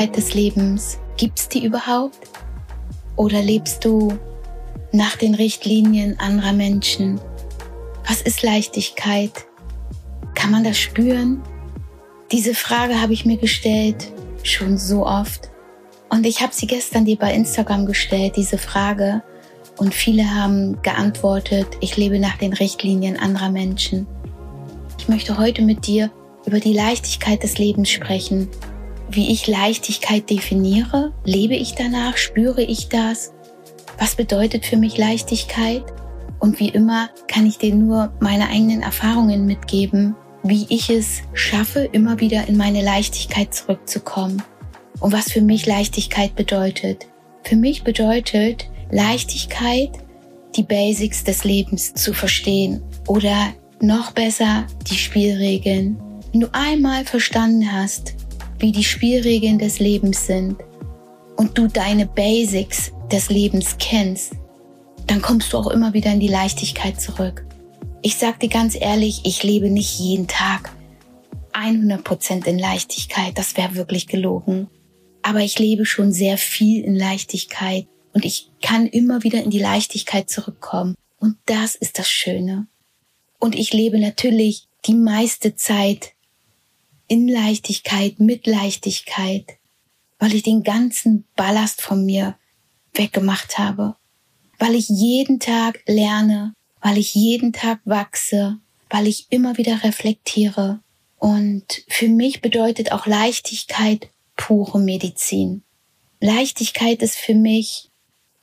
Leichtigkeit des Lebens, gibt's die überhaupt? Oder lebst du nach den Richtlinien anderer Menschen? Was ist Leichtigkeit? Kann man das spüren? Diese Frage habe ich mir gestellt schon so oft. Und ich habe sie gestern dir bei Instagram gestellt, diese Frage. Und viele haben geantwortet, ich lebe nach den Richtlinien anderer Menschen. Ich möchte heute mit dir über die Leichtigkeit des Lebens sprechen. Wie ich Leichtigkeit definiere? Lebe ich danach? Spüre ich das? Was bedeutet für mich Leichtigkeit? Und wie immer kann ich dir nur meine eigenen Erfahrungen mitgeben, wie ich es schaffe, immer wieder in meine Leichtigkeit zurückzukommen. Und was für mich Leichtigkeit bedeutet. Für mich bedeutet Leichtigkeit, die Basics des Lebens zu verstehen oder noch besser die Spielregeln. Wenn du einmal verstanden hast, wie die Spielregeln des Lebens sind und du deine Basics des Lebens kennst, dann kommst du auch immer wieder in die Leichtigkeit zurück. Ich sag dir ganz ehrlich, ich lebe nicht jeden Tag 100% in Leichtigkeit. Das wäre wirklich gelogen. Aber ich lebe schon sehr viel in Leichtigkeit und ich kann immer wieder in die Leichtigkeit zurückkommen. Und das ist das Schöne. Und ich lebe natürlich die meiste Zeit in Leichtigkeit, mit Leichtigkeit, weil ich den ganzen Ballast von mir weggemacht habe weil ich jeden Tag lerne, weil ich jeden Tag wachse, weil ich immer wieder reflektiere. Und für mich bedeutet auch Leichtigkeit pure Medizin. Leichtigkeit ist für mich,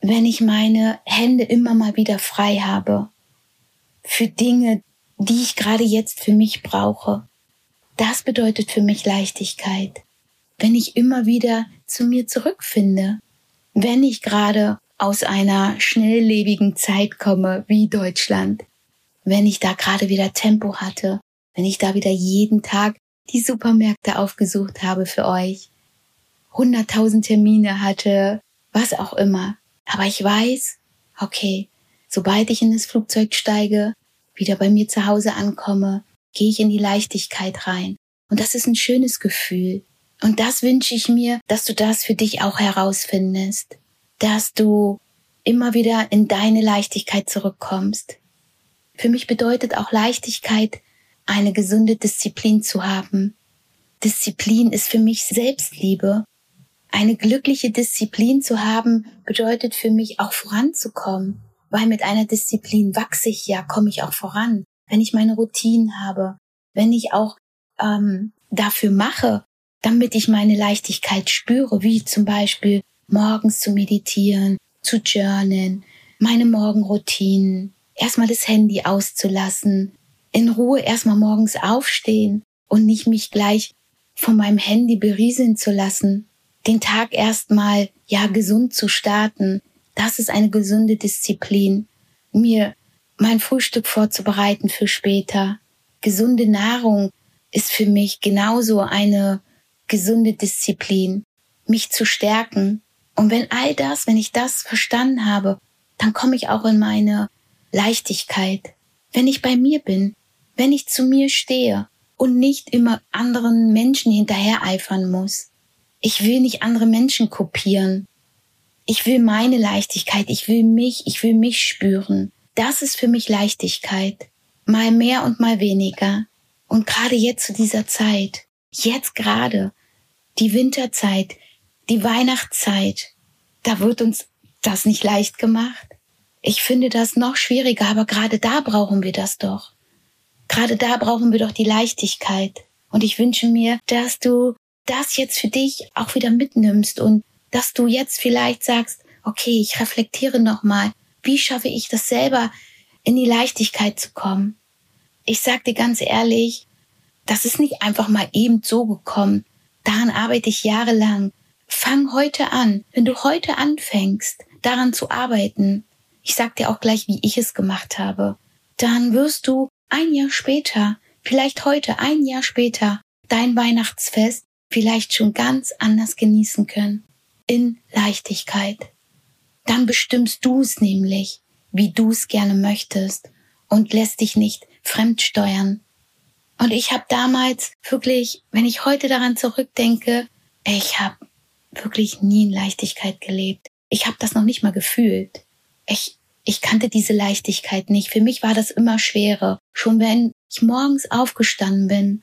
wenn ich meine Hände immer mal wieder frei habe für Dinge, die ich gerade jetzt für mich brauche. Das bedeutet für mich Leichtigkeit. Wenn ich immer wieder zu mir zurückfinde, wenn ich gerade aus einer schnelllebigen Zeit komme wie Deutschland, wenn ich da gerade wieder Tempo hatte, wenn ich da wieder jeden Tag die Supermärkte aufgesucht habe für euch, hunderttausend Termine hatte, was auch immer. Aber ich weiß, okay, sobald ich in das Flugzeug steige, wieder bei mir zu Hause ankomme, gehe ich in die Leichtigkeit rein. Und das ist ein schönes Gefühl. Und das wünsche ich mir, dass du das für dich auch herausfindest dass du immer wieder in deine Leichtigkeit zurückkommst. Für mich bedeutet auch Leichtigkeit, eine gesunde Disziplin zu haben. Disziplin ist für mich Selbstliebe. Eine glückliche Disziplin zu haben bedeutet für mich auch voranzukommen, weil mit einer Disziplin wachse ich ja, komme ich auch voran. Wenn ich meine Routinen habe, wenn ich auch ähm, dafür mache, damit ich meine Leichtigkeit spüre, wie zum Beispiel morgens zu meditieren, zu journalen, meine Morgenroutinen, erstmal das Handy auszulassen, in Ruhe erstmal morgens aufstehen und nicht mich gleich von meinem Handy berieseln zu lassen, den Tag erstmal ja gesund zu starten. Das ist eine gesunde Disziplin. Mir mein Frühstück vorzubereiten für später. Gesunde Nahrung ist für mich genauso eine gesunde Disziplin. Mich zu stärken, und wenn all das, wenn ich das verstanden habe, dann komme ich auch in meine Leichtigkeit. Wenn ich bei mir bin, wenn ich zu mir stehe und nicht immer anderen Menschen hinterher eifern muss. Ich will nicht andere Menschen kopieren. Ich will meine Leichtigkeit, ich will mich, ich will mich spüren. Das ist für mich Leichtigkeit. Mal mehr und mal weniger. Und gerade jetzt zu dieser Zeit, jetzt gerade, die Winterzeit, die Weihnachtszeit, da wird uns das nicht leicht gemacht. Ich finde das noch schwieriger, aber gerade da brauchen wir das doch. Gerade da brauchen wir doch die Leichtigkeit. Und ich wünsche mir, dass du das jetzt für dich auch wieder mitnimmst und dass du jetzt vielleicht sagst, okay, ich reflektiere nochmal, wie schaffe ich das selber, in die Leichtigkeit zu kommen? Ich sag dir ganz ehrlich, das ist nicht einfach mal eben so gekommen. Daran arbeite ich jahrelang. Fang heute an. Wenn du heute anfängst, daran zu arbeiten, ich sag dir auch gleich, wie ich es gemacht habe, dann wirst du ein Jahr später, vielleicht heute, ein Jahr später, dein Weihnachtsfest vielleicht schon ganz anders genießen können. In Leichtigkeit. Dann bestimmst du es nämlich, wie du es gerne möchtest und lässt dich nicht fremdsteuern. Und ich habe damals wirklich, wenn ich heute daran zurückdenke, ich habe wirklich nie in Leichtigkeit gelebt. Ich habe das noch nicht mal gefühlt. Ich, ich kannte diese Leichtigkeit nicht. Für mich war das immer schwerer. Schon wenn ich morgens aufgestanden bin,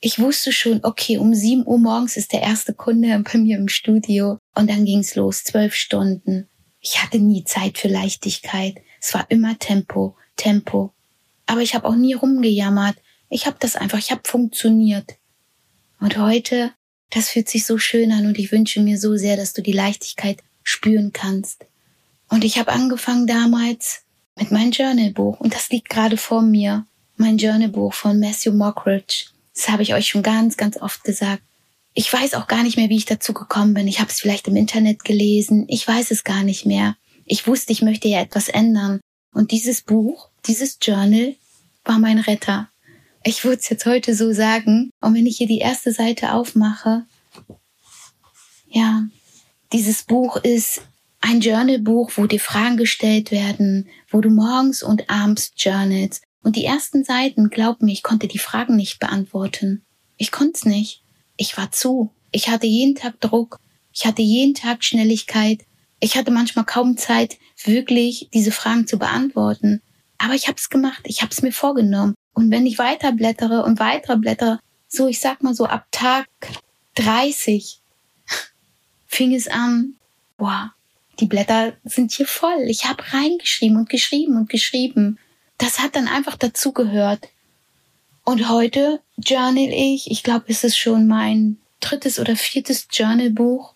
ich wusste schon, okay, um sieben Uhr morgens ist der erste Kunde bei mir im Studio und dann ging's los, zwölf Stunden. Ich hatte nie Zeit für Leichtigkeit. Es war immer Tempo, Tempo. Aber ich habe auch nie rumgejammert. Ich habe das einfach, ich habe funktioniert. Und heute, das fühlt sich so schön an und ich wünsche mir so sehr, dass du die Leichtigkeit spüren kannst. Und ich habe angefangen damals mit meinem Journalbuch und das liegt gerade vor mir. Mein Journalbuch von Matthew Mockridge. Das habe ich euch schon ganz, ganz oft gesagt. Ich weiß auch gar nicht mehr, wie ich dazu gekommen bin. Ich habe es vielleicht im Internet gelesen. Ich weiß es gar nicht mehr. Ich wusste, ich möchte ja etwas ändern. Und dieses Buch, dieses Journal war mein Retter. Ich würde es jetzt heute so sagen. Und wenn ich hier die erste Seite aufmache, ja, dieses Buch ist ein Journalbuch, wo dir Fragen gestellt werden, wo du morgens und abends journalst. Und die ersten Seiten, glaub mir, ich konnte die Fragen nicht beantworten. Ich konnte es nicht. Ich war zu. Ich hatte jeden Tag Druck. Ich hatte jeden Tag Schnelligkeit. Ich hatte manchmal kaum Zeit, wirklich diese Fragen zu beantworten. Aber ich habe es gemacht. Ich habe es mir vorgenommen. Und wenn ich weiter blättere und weiter blättere, so ich sag mal so ab Tag 30 fing es an, boah, die Blätter sind hier voll. Ich habe reingeschrieben und geschrieben und geschrieben. Das hat dann einfach dazugehört. Und heute journal ich, ich glaube, es ist schon mein drittes oder viertes Journalbuch.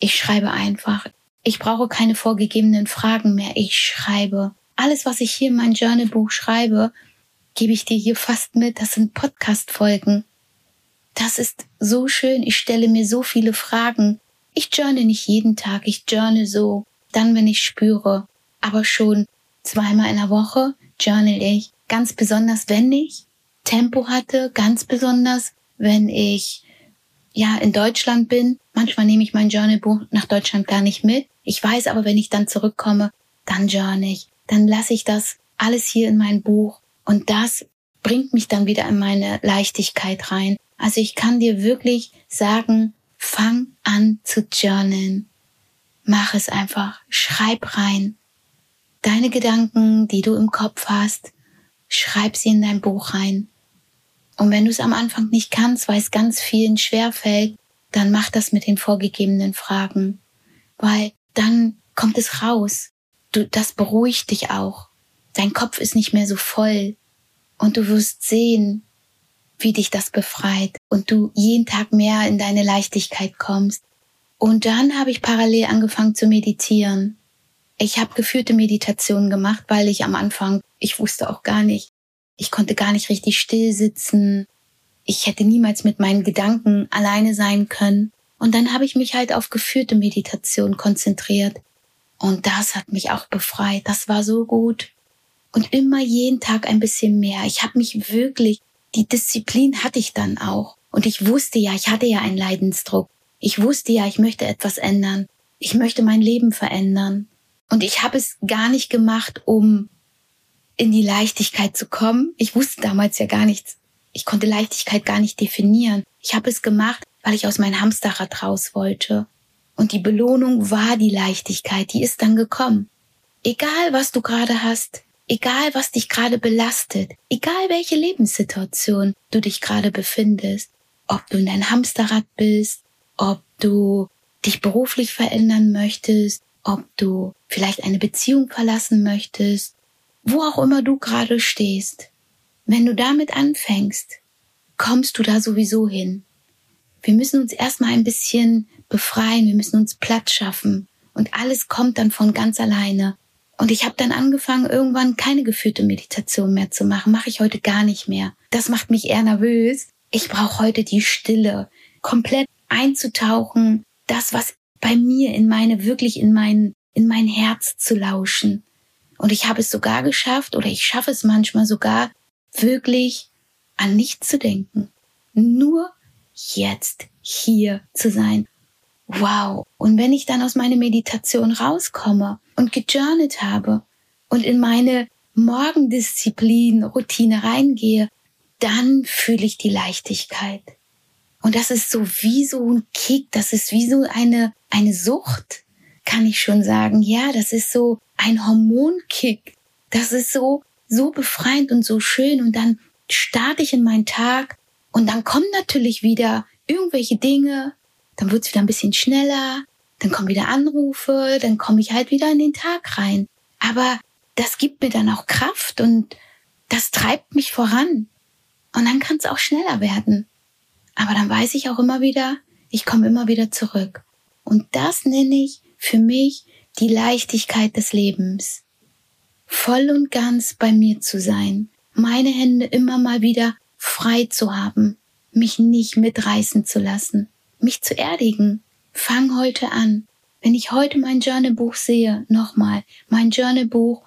Ich schreibe einfach. Ich brauche keine vorgegebenen Fragen mehr. Ich schreibe. Alles, was ich hier in mein Journalbuch schreibe, gebe ich dir hier fast mit. Das sind Podcast-Folgen. Das ist so schön. Ich stelle mir so viele Fragen. Ich journal nicht jeden Tag, ich journal so, dann, wenn ich spüre. Aber schon zweimal in der Woche journal ich. Ganz besonders, wenn ich Tempo hatte, ganz besonders, wenn ich ja in Deutschland bin. Manchmal nehme ich mein Journalbuch nach Deutschland gar nicht mit. Ich weiß aber, wenn ich dann zurückkomme, dann journal ich. Dann lasse ich das alles hier in mein Buch und das bringt mich dann wieder in meine Leichtigkeit rein. Also ich kann dir wirklich sagen, Fang an zu journalen. Mach es einfach. Schreib rein. Deine Gedanken, die du im Kopf hast, schreib sie in dein Buch rein. Und wenn du es am Anfang nicht kannst, weil es ganz vielen schwer fällt, dann mach das mit den vorgegebenen Fragen. Weil dann kommt es raus. Du, das beruhigt dich auch. Dein Kopf ist nicht mehr so voll. Und du wirst sehen, wie dich das befreit und du jeden Tag mehr in deine Leichtigkeit kommst. Und dann habe ich parallel angefangen zu meditieren. Ich habe geführte Meditationen gemacht, weil ich am Anfang, ich wusste auch gar nicht, ich konnte gar nicht richtig still sitzen. Ich hätte niemals mit meinen Gedanken alleine sein können. Und dann habe ich mich halt auf geführte Meditation konzentriert. Und das hat mich auch befreit. Das war so gut. Und immer jeden Tag ein bisschen mehr. Ich habe mich wirklich die Disziplin hatte ich dann auch. Und ich wusste ja, ich hatte ja einen Leidensdruck. Ich wusste ja, ich möchte etwas ändern. Ich möchte mein Leben verändern. Und ich habe es gar nicht gemacht, um in die Leichtigkeit zu kommen. Ich wusste damals ja gar nichts. Ich konnte Leichtigkeit gar nicht definieren. Ich habe es gemacht, weil ich aus meinem Hamsterrad raus wollte. Und die Belohnung war die Leichtigkeit, die ist dann gekommen. Egal, was du gerade hast, Egal, was dich gerade belastet, egal welche Lebenssituation du dich gerade befindest, ob du in dein Hamsterrad bist, ob du dich beruflich verändern möchtest, ob du vielleicht eine Beziehung verlassen möchtest, wo auch immer du gerade stehst. Wenn du damit anfängst, kommst du da sowieso hin. Wir müssen uns erstmal ein bisschen befreien, wir müssen uns Platz schaffen und alles kommt dann von ganz alleine. Und ich habe dann angefangen, irgendwann keine geführte Meditation mehr zu machen. Mache ich heute gar nicht mehr. Das macht mich eher nervös. Ich brauche heute die Stille, komplett einzutauchen, das, was bei mir in meine, wirklich in mein, in mein Herz zu lauschen. Und ich habe es sogar geschafft, oder ich schaffe es manchmal sogar, wirklich an nichts zu denken. Nur jetzt hier zu sein wow. Und wenn ich dann aus meiner Meditation rauskomme und gejournalt habe und in meine Morgendisziplin, Routine reingehe, dann fühle ich die Leichtigkeit. Und das ist so wie so ein Kick, das ist wie so eine, eine Sucht, kann ich schon sagen. Ja, das ist so ein Hormonkick. Das ist so, so befreiend und so schön. Und dann starte ich in meinen Tag und dann kommen natürlich wieder irgendwelche Dinge. Dann wird es wieder ein bisschen schneller. Dann kommen wieder Anrufe. Dann komme ich halt wieder in den Tag rein. Aber das gibt mir dann auch Kraft und das treibt mich voran. Und dann kann es auch schneller werden. Aber dann weiß ich auch immer wieder, ich komme immer wieder zurück. Und das nenne ich für mich die Leichtigkeit des Lebens. Voll und ganz bei mir zu sein, meine Hände immer mal wieder frei zu haben, mich nicht mitreißen zu lassen, mich zu erdigen. Fang heute an. Wenn ich heute mein Journalbuch sehe, nochmal, mein Journalbuch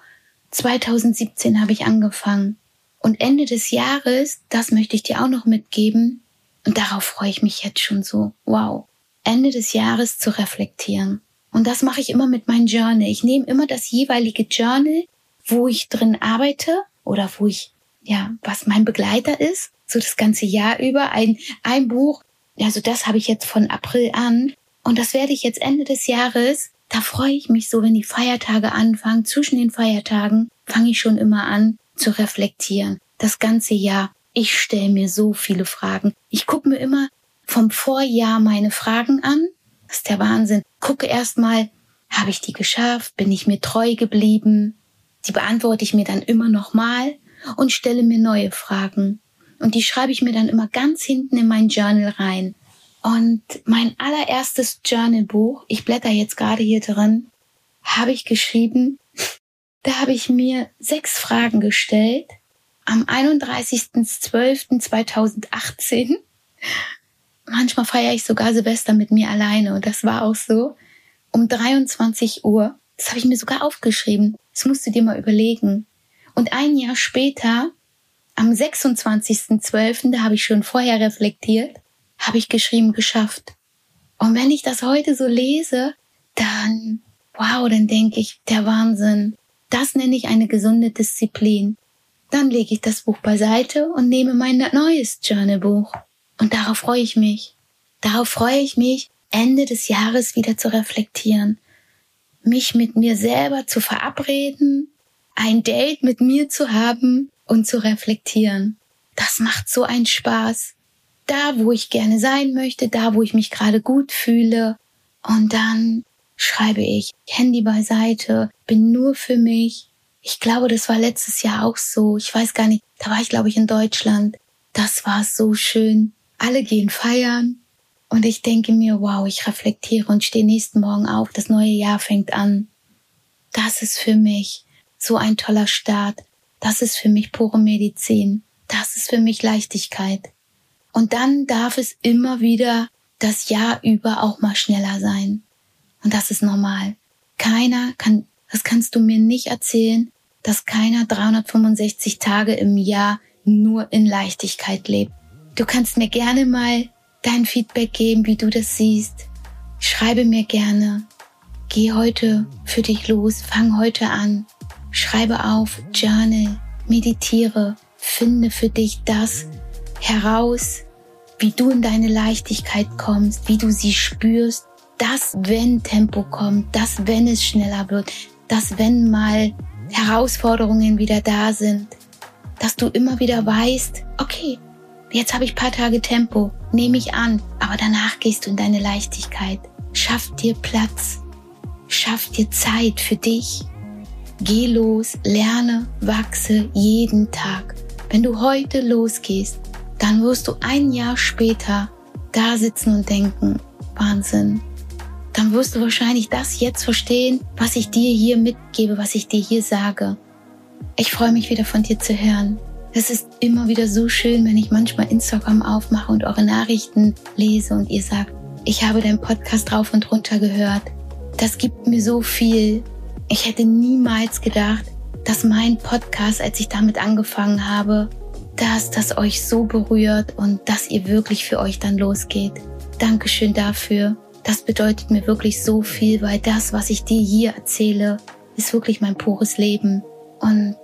2017 habe ich angefangen. Und Ende des Jahres, das möchte ich dir auch noch mitgeben, und darauf freue ich mich jetzt schon so, wow, Ende des Jahres zu reflektieren. Und das mache ich immer mit meinem Journal. Ich nehme immer das jeweilige Journal, wo ich drin arbeite oder wo ich, ja, was mein Begleiter ist, so das ganze Jahr über, ein, ein Buch. Also das habe ich jetzt von April an. Und das werde ich jetzt Ende des Jahres, da freue ich mich so, wenn die Feiertage anfangen. Zwischen den Feiertagen fange ich schon immer an, zu reflektieren. Das ganze Jahr. Ich stelle mir so viele Fragen. Ich gucke mir immer vom Vorjahr meine Fragen an. Das ist der Wahnsinn. Gucke erstmal, habe ich die geschafft? Bin ich mir treu geblieben? Die beantworte ich mir dann immer nochmal und stelle mir neue Fragen. Und die schreibe ich mir dann immer ganz hinten in mein Journal rein. Und mein allererstes Journalbuch, ich blätter jetzt gerade hier drin, habe ich geschrieben, da habe ich mir sechs Fragen gestellt am 31.12.2018. Manchmal feiere ich sogar Silvester mit mir alleine und das war auch so. Um 23 Uhr. Das habe ich mir sogar aufgeschrieben. Das musst du dir mal überlegen. Und ein Jahr später, am 26.12., da habe ich schon vorher reflektiert, habe ich geschrieben, geschafft. Und wenn ich das heute so lese, dann, wow, dann denke ich, der Wahnsinn. Das nenne ich eine gesunde Disziplin. Dann lege ich das Buch beiseite und nehme mein neues Journalbuch. Und darauf freue ich mich. Darauf freue ich mich, Ende des Jahres wieder zu reflektieren. Mich mit mir selber zu verabreden, ein Date mit mir zu haben und zu reflektieren. Das macht so einen Spaß. Da, wo ich gerne sein möchte, da, wo ich mich gerade gut fühle. Und dann schreibe ich Handy beiseite, bin nur für mich. Ich glaube, das war letztes Jahr auch so. Ich weiß gar nicht, da war ich, glaube ich, in Deutschland. Das war so schön. Alle gehen feiern. Und ich denke mir, wow, ich reflektiere und stehe nächsten Morgen auf. Das neue Jahr fängt an. Das ist für mich so ein toller Start. Das ist für mich pure Medizin. Das ist für mich Leichtigkeit. Und dann darf es immer wieder das Jahr über auch mal schneller sein. Und das ist normal. Keiner kann, das kannst du mir nicht erzählen, dass keiner 365 Tage im Jahr nur in Leichtigkeit lebt. Du kannst mir gerne mal dein Feedback geben, wie du das siehst. Schreibe mir gerne. Geh heute für dich los, fang heute an. Schreibe auf, journal, meditiere, finde für dich das heraus, wie du in deine Leichtigkeit kommst, wie du sie spürst, dass wenn Tempo kommt, dass wenn es schneller wird, dass wenn mal Herausforderungen wieder da sind, dass du immer wieder weißt, okay, jetzt habe ich paar Tage Tempo, nehme ich an, aber danach gehst du in deine Leichtigkeit. Schaff dir Platz, schaff dir Zeit für dich. Geh los, lerne, wachse jeden Tag. Wenn du heute losgehst, dann wirst du ein Jahr später da sitzen und denken, Wahnsinn, dann wirst du wahrscheinlich das jetzt verstehen, was ich dir hier mitgebe, was ich dir hier sage. Ich freue mich wieder von dir zu hören. Es ist immer wieder so schön, wenn ich manchmal Instagram aufmache und eure Nachrichten lese und ihr sagt, ich habe deinen Podcast rauf und runter gehört. Das gibt mir so viel. Ich hätte niemals gedacht, dass mein Podcast, als ich damit angefangen habe, dass das euch so berührt und dass ihr wirklich für euch dann losgeht. Dankeschön dafür. Das bedeutet mir wirklich so viel, weil das, was ich dir hier erzähle, ist wirklich mein pures Leben. Und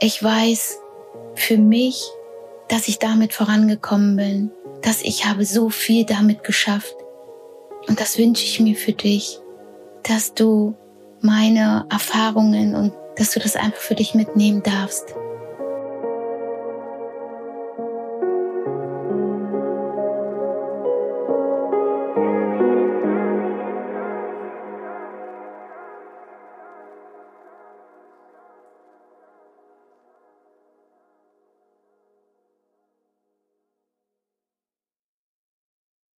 ich weiß für mich, dass ich damit vorangekommen bin, dass ich habe so viel damit geschafft. Und das wünsche ich mir für dich, dass du meine Erfahrungen und dass du das einfach für dich mitnehmen darfst.